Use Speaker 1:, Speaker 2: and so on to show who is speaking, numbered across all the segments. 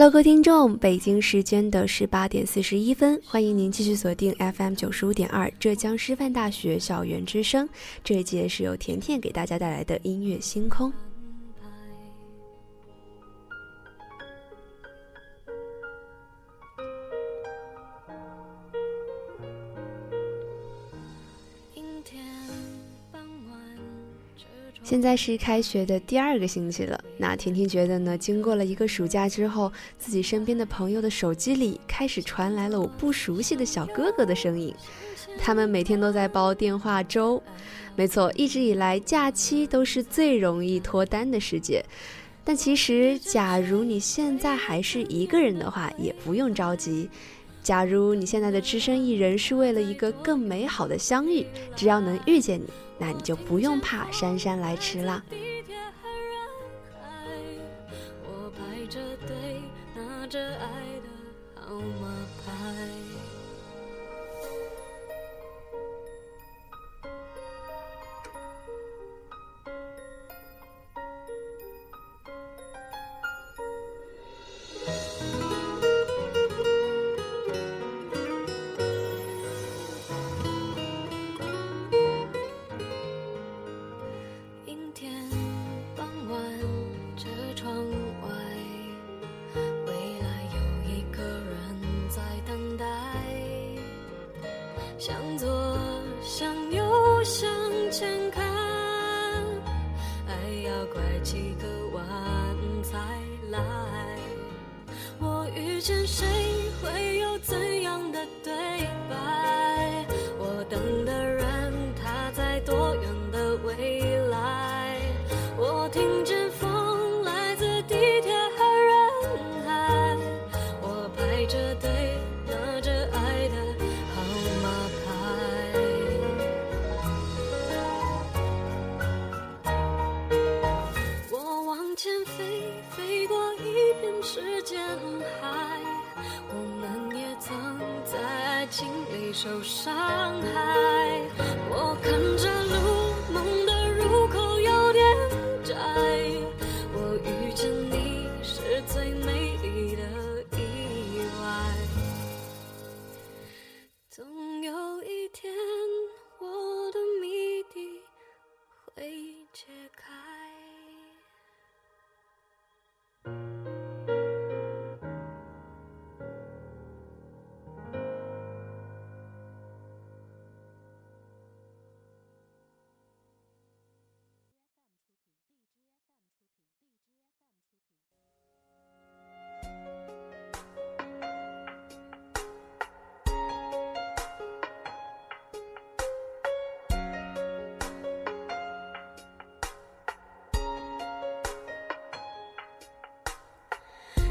Speaker 1: Hello，各位听众，北京时间的十八点四十一分，欢迎您继续锁定 FM 九十五点二浙江师范大学校园之声。这一节是由甜甜给大家带来的音乐星空。现在是开学的第二个星期了，那婷婷觉得呢？经过了一个暑假之后，自己身边的朋友的手机里开始传来了我不熟悉的小哥哥的声音，他们每天都在煲电话粥。没错，一直以来假期都是最容易脱单的时节，但其实，假如你现在还是一个人的话，也不用着急。假如你现在的只身一人是为了一个更美好的相遇，只要能遇见你。那你就不用怕姗姗来迟了。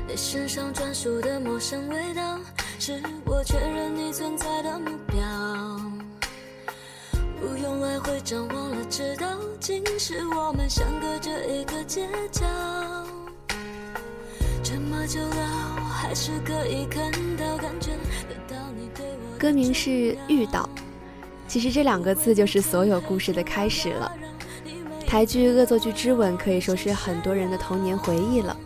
Speaker 2: 你身上专属的陌生味道，是我确认你存在的目标。不用来回张望了，知道竟是我们相隔着一个街角。这么久了，我还是可以看到、感觉得到你对我。
Speaker 1: 歌名是《遇到》，其实这两个字就是所有故事的开始了。
Speaker 3: 台剧《恶作剧之吻》可以说是很多人的童年回忆了。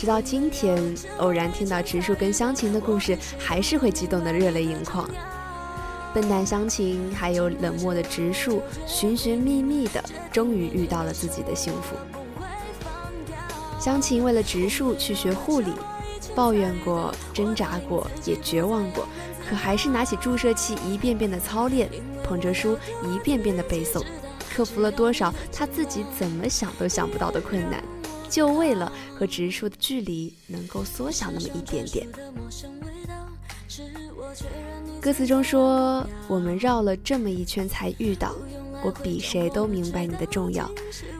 Speaker 3: 直到今天，偶然听到植树跟湘琴的故事，还是会激动得热泪盈眶。笨蛋湘琴还有冷漠的植树，寻寻觅觅的，终于遇到了自己的幸福。湘琴为了植树去学护理，抱怨过、挣扎过，也绝望过，可还是拿起注射器一遍遍的操练，捧着书一遍遍的背诵，克服了多少他自己怎么想都想不到的困难。就为了和植树的距离能够缩小那么一点点。歌词中说：“我们绕了这么一圈才遇到，我比谁都明白你的重要。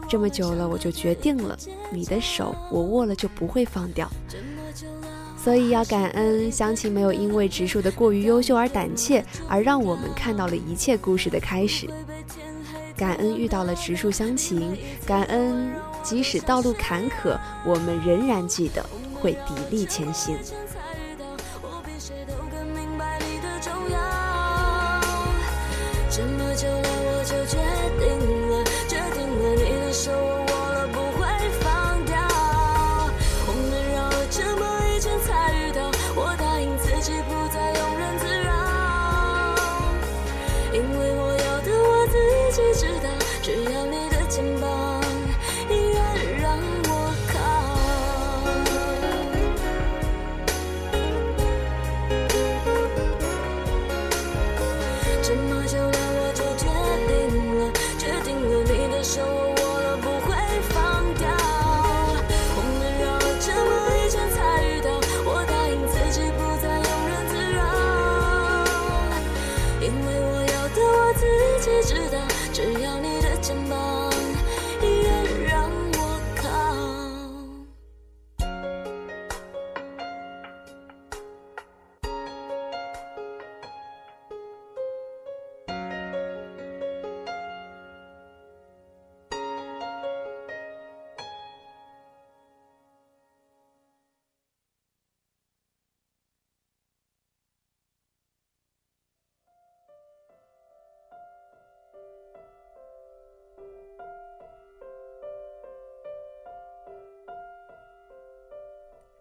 Speaker 3: 这么久了，我就决定了，你的手我握了就不会放掉。所以要感恩湘琴没有因为植树的过于优秀而胆怯，而让我们看到了一切故事的开始。感恩遇到了植树湘琴，感恩。”即使道路坎坷，我们仍然记得会砥砺前行。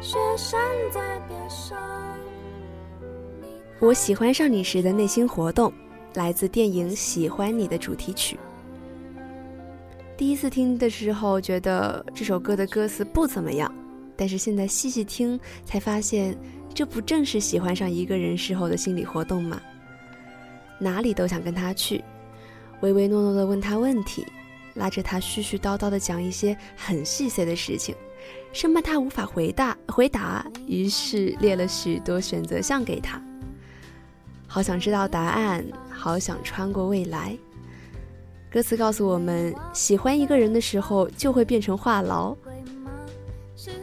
Speaker 4: 雪山在边上。
Speaker 3: 我喜欢上你时的内心活动，来自电影《喜欢你》的主题曲。第一次听的时候，觉得这首歌的歌词不怎么样，但是现在细细听，才发现，这不正是喜欢上一个人时候的心理活动吗？哪里都想跟他去，唯唯诺诺的问他问题，拉着他絮絮叨叨的讲一些很细碎的事情。生怕他无法回答，回答，于是列了许多选择项给他。好想知道答案，好想穿过未来。歌词告诉我们，喜欢一个人的时候就会变成话痨。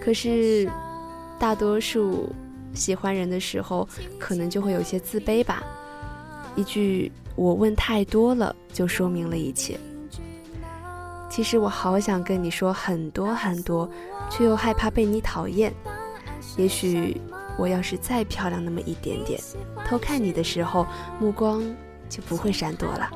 Speaker 3: 可是，大多数喜欢人的时候，可能就会有些自卑吧。一句“我问太多了”，就说明了一切。其实我好想跟你说很多很多。却又害怕被你讨厌。也许我要是再漂亮那么一点点，偷看你的时候，目光就不会闪躲了。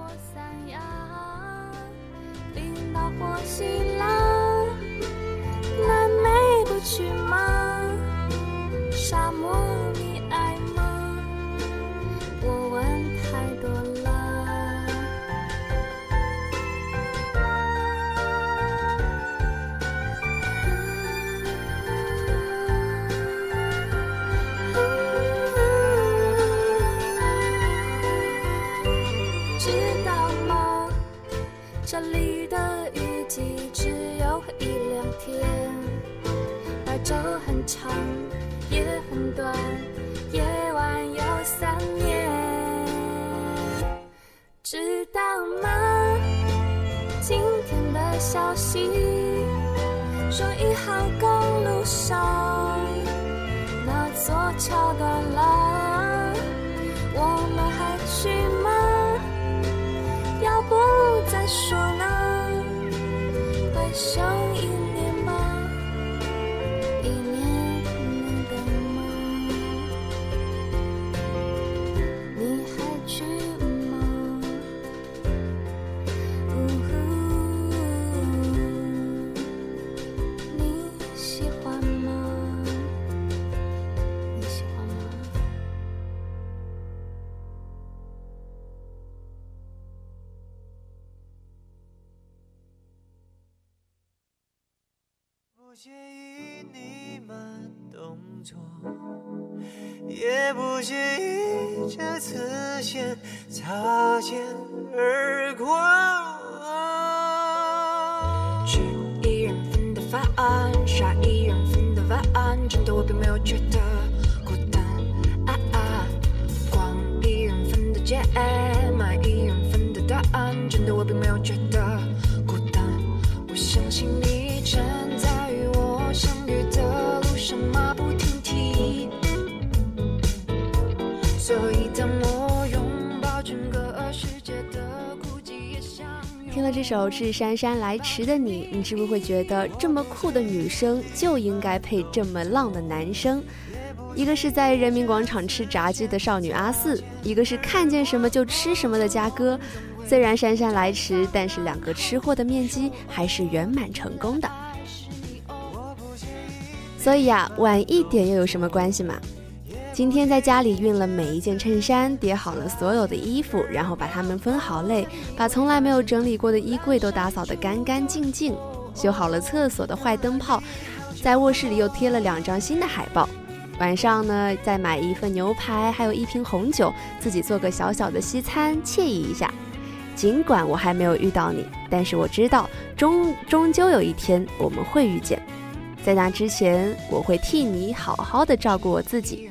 Speaker 4: 长，也很短，夜晚有三年。知道吗？今天的
Speaker 5: 消息说一号公路上那座桥断了。不
Speaker 6: 介意你慢动作，也不介意这次先擦肩而过。
Speaker 5: 吃一人份的饭，刷一人份的碗，真的我并没有觉得孤单。啊啊，逛一人份的街，
Speaker 3: 这首《致姗姗来迟的你》，你是不是会觉得这么酷的女生就应该配这么浪的男生？一个是在人民广场吃炸鸡的少女阿四，一个是看见什么就吃什么的嘉哥。虽然姗姗来迟，但是两个吃货的面基还是圆满成功的。所以呀，晚一点又有什么关系嘛？今天在家里熨了每一件衬衫，叠好了所有的衣服，然后把它们分好类，把从来没有整理过的衣柜都打扫得干干净净，修好了厕所的坏灯泡，在卧室里又贴了两张新的海报。晚上呢，再买一份牛排，还有一瓶红酒，自己做个小小的西餐，惬意一下。尽管我还没有遇到你，但是我知道终终究有一天我们会遇见。在那之前，我会替你好好的照顾我自己。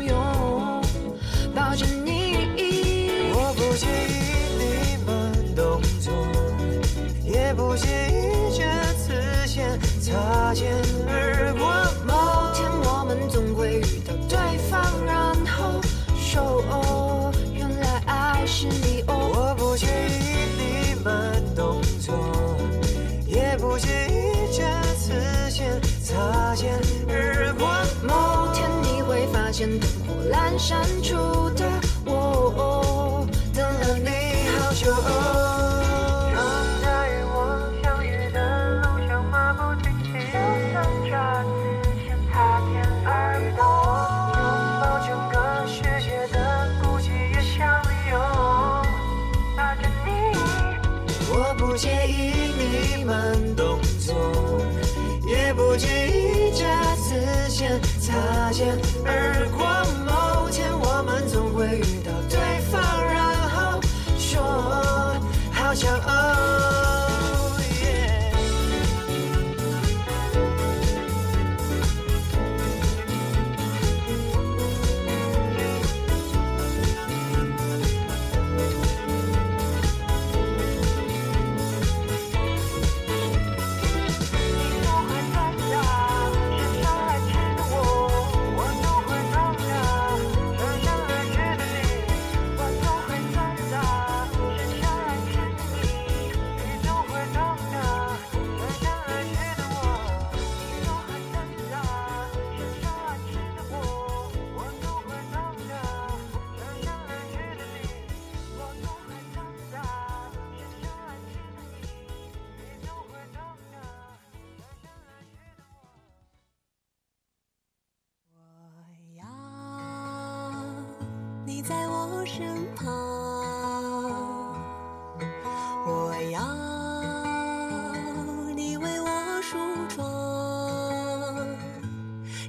Speaker 6: 擦肩而过。
Speaker 5: 某天我们总会遇到对方，然后说哦，原来爱是你哦。
Speaker 6: 我不介意你慢动作，也不介意这次先擦肩而过。
Speaker 5: 某天你会发现灯火阑珊处的我，等了你好久。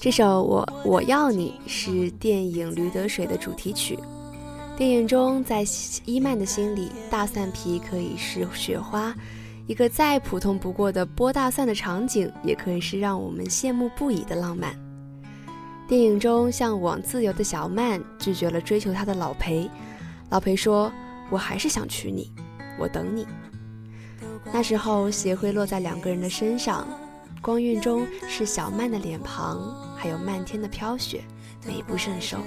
Speaker 7: 这，
Speaker 3: 首《我我要你》是电影《驴得水》的主题曲。电影中，在伊曼的心里，大蒜皮可以是雪花，一个再普通不过的剥大蒜的场景，也可以是让我们羡慕不已的浪漫。电影中，向往自由的小曼拒绝了追求她的老裴，老裴说：“我还是想娶你，我等你。”那时候，鞋会落在两个人的身上，光晕中是小曼的脸庞，还有漫天的飘雪，美不胜收。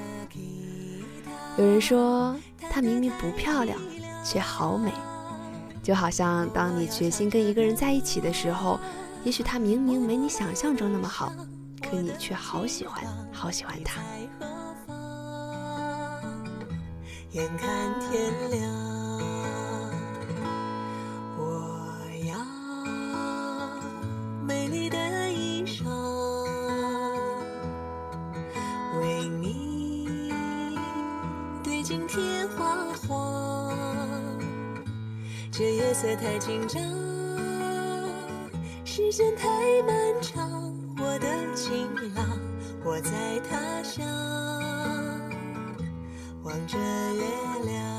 Speaker 3: 有人说，她明明不漂亮，却好美，就好像当你决心跟一个人在一起的时候，也许他明明没你想象中那么好，可你却好喜欢，好喜欢他。
Speaker 7: 眼看天亮，天花黄。这夜色太紧张，时间太漫长，我的情郎，我在他乡。望着月亮。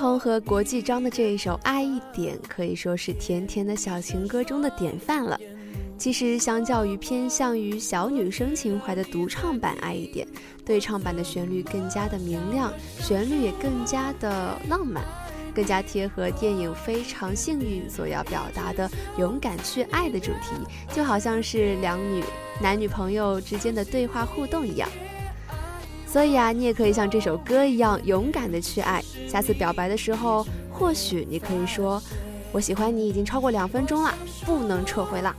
Speaker 3: 王力宏和国际章的这一首《爱一点》可以说是甜甜的小情歌中的典范了。其实，相较于偏向于小女生情怀的独唱版《爱一点》，对唱版的旋律更加的明亮，旋律也更加的浪漫，更加贴合电影《非常幸运》所要表达的勇敢去爱的主题，就好像是两女男女朋友之间的对话互动一样。所以啊，你也可以像这首歌一样勇敢的去爱。下次表白的时候，或许你可以说：“我喜欢你已经超过两分钟了，不能撤回了。”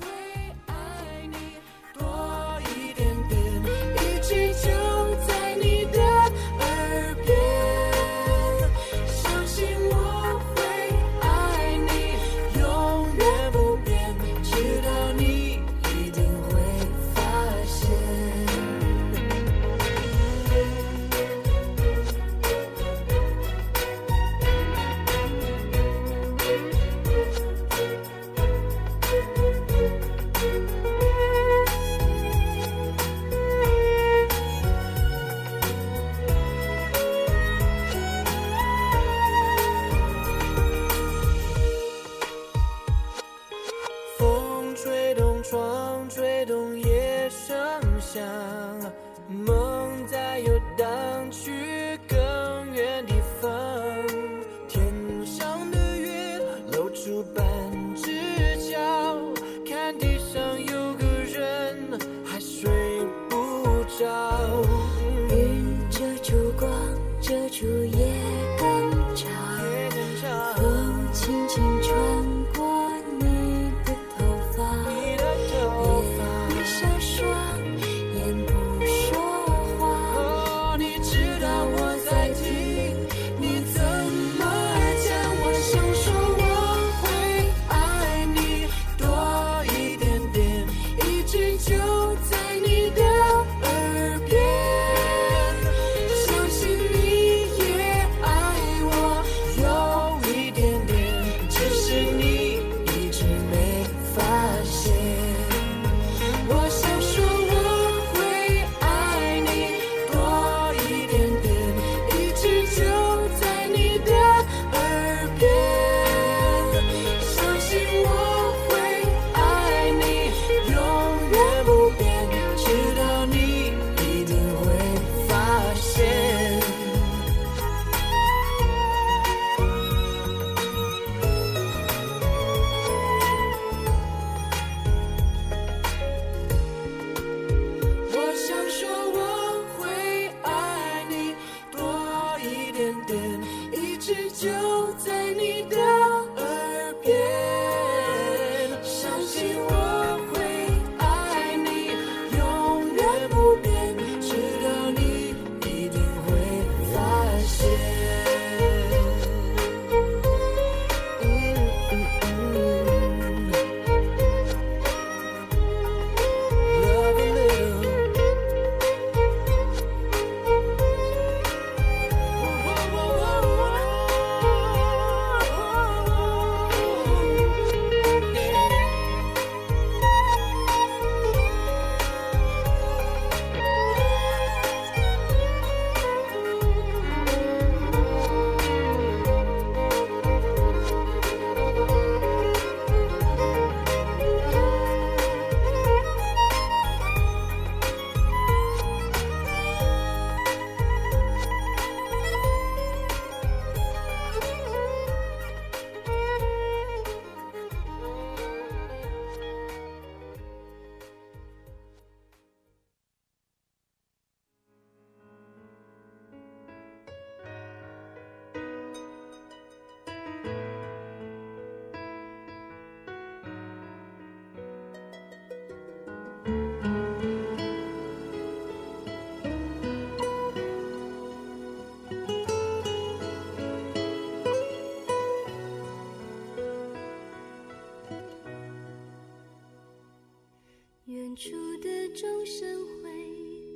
Speaker 1: 钟声回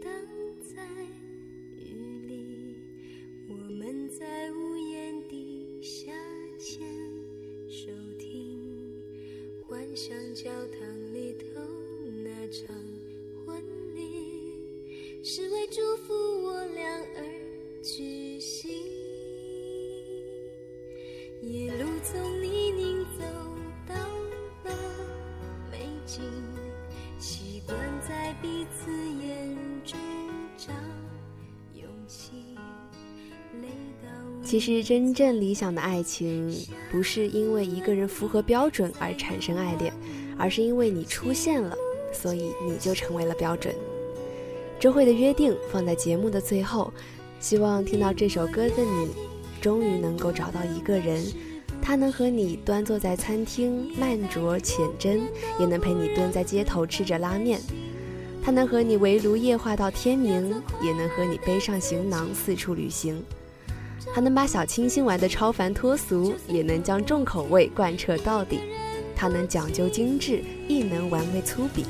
Speaker 1: 荡在雨里，我们在屋檐底下牵手听，幻想教堂里头那场婚礼，是为祝福我俩而举行。一路从泥泞走到了美景，在彼此眼中找勇气。
Speaker 3: 其实，真正理想的爱情，不是因为一个人符合标准而产生爱恋，而是因为你出现了，所以你就成为了标准。周慧的约定放在节目的最后，希望听到这首歌的你，终于能够找到一个人，他能和你端坐在餐厅慢酌浅斟，也能陪你蹲在街头吃着拉面。他能和你围炉夜话到天明，也能和你背上行囊四处旅行。他能把小清新玩得超凡脱俗，也能将重口味贯彻到底。他能讲究精致，亦能玩味粗鄙。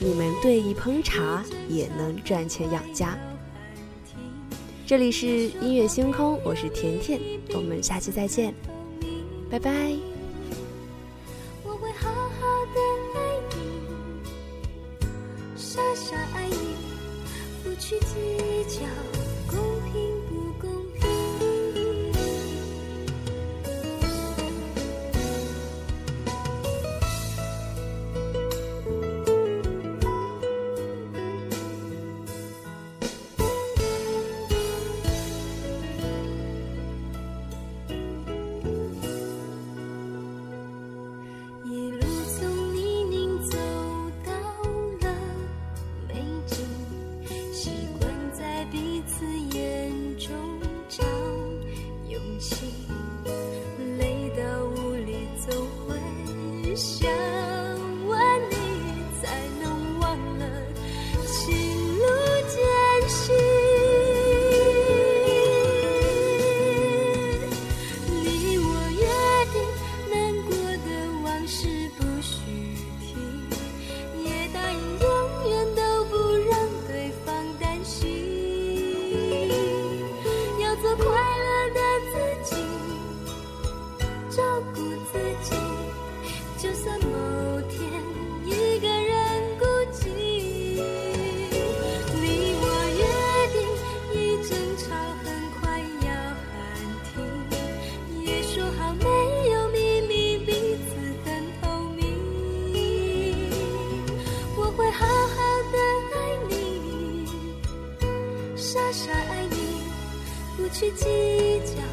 Speaker 3: 你们对弈烹茶，也能赚钱养家。这里是音乐星空，我是甜甜，我们下期再见，拜拜。
Speaker 1: 我会好好的爱你，傻傻爱你，不去计勇去计较。